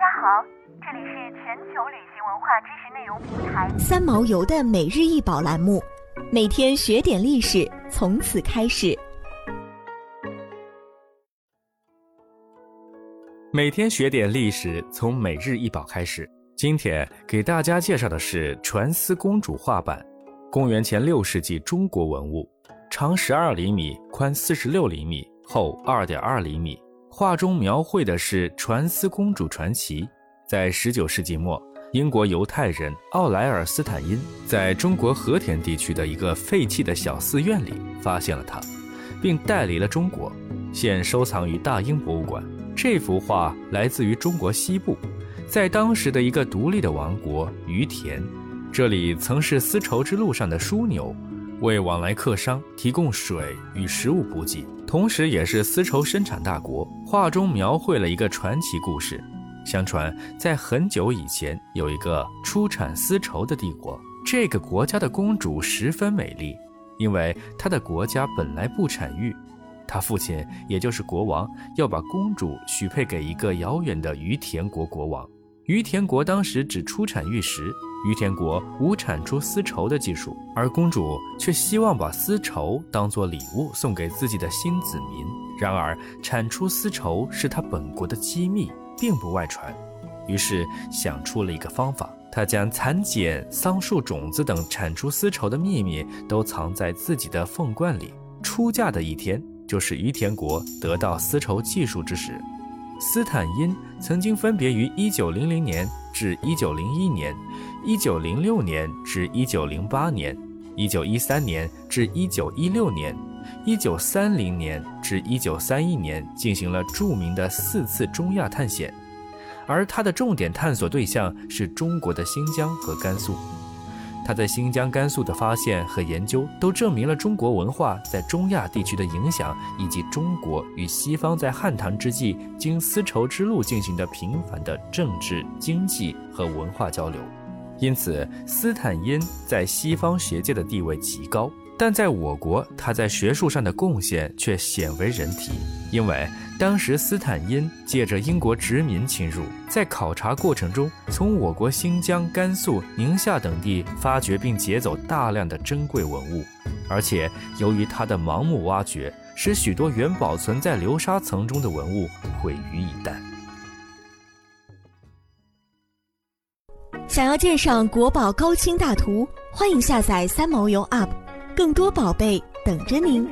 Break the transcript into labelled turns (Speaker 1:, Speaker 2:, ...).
Speaker 1: 家好，这里是全球旅行文化知识内容平台
Speaker 2: 三毛游的每日一宝栏目，每天学点历史，从此开始。
Speaker 3: 每天学点历史，从每日一宝开始。今天给大家介绍的是传思公主画板，公元前六世纪中国文物，长十二厘米，宽四十六厘米，厚二点二厘米。画中描绘的是传思公主传奇。在十九世纪末，英国犹太人奥莱尔斯坦因在中国和田地区的一个废弃的小寺院里发现了它，并带离了中国，现收藏于大英博物馆。这幅画来自于中国西部，在当时的一个独立的王国于田，这里曾是丝绸之路上的枢纽。为往来客商提供水与食物补给，同时也是丝绸生产大国。画中描绘了一个传奇故事：相传在很久以前，有一个出产丝绸的帝国，这个国家的公主十分美丽，因为她的国家本来不产玉，她父亲也就是国王要把公主许配给一个遥远的于田国国王。于田国当时只出产玉石。于田国无产出丝绸的技术，而公主却希望把丝绸当做礼物送给自己的新子民。然而，产出丝绸是她本国的机密，并不外传。于是，想出了一个方法，她将蚕茧、桑树种子等产出丝绸的秘密都藏在自己的凤冠里。出嫁的一天，就是于田国得到丝绸技术之时。斯坦因曾经分别于1900年至1901年、1906年至1908年、1913年至1916年、1930年至1931年进行了著名的四次中亚探险，而他的重点探索对象是中国的新疆和甘肃。他在新疆、甘肃的发现和研究，都证明了中国文化在中亚地区的影响，以及中国与西方在汉唐之际经丝绸之路进行的频繁的政治、经济和文化交流。因此，斯坦因在西方学界的地位极高。但在我国，他在学术上的贡献却鲜为人提，因为当时斯坦因借着英国殖民侵入，在考察过程中，从我国新疆、甘肃、宁夏等地发掘并劫走大量的珍贵文物，而且由于他的盲目挖掘，使许多原保存在流沙层中的文物毁于一旦。
Speaker 2: 想要鉴赏国宝高清大图，欢迎下载三毛游 App。更多宝贝等着您。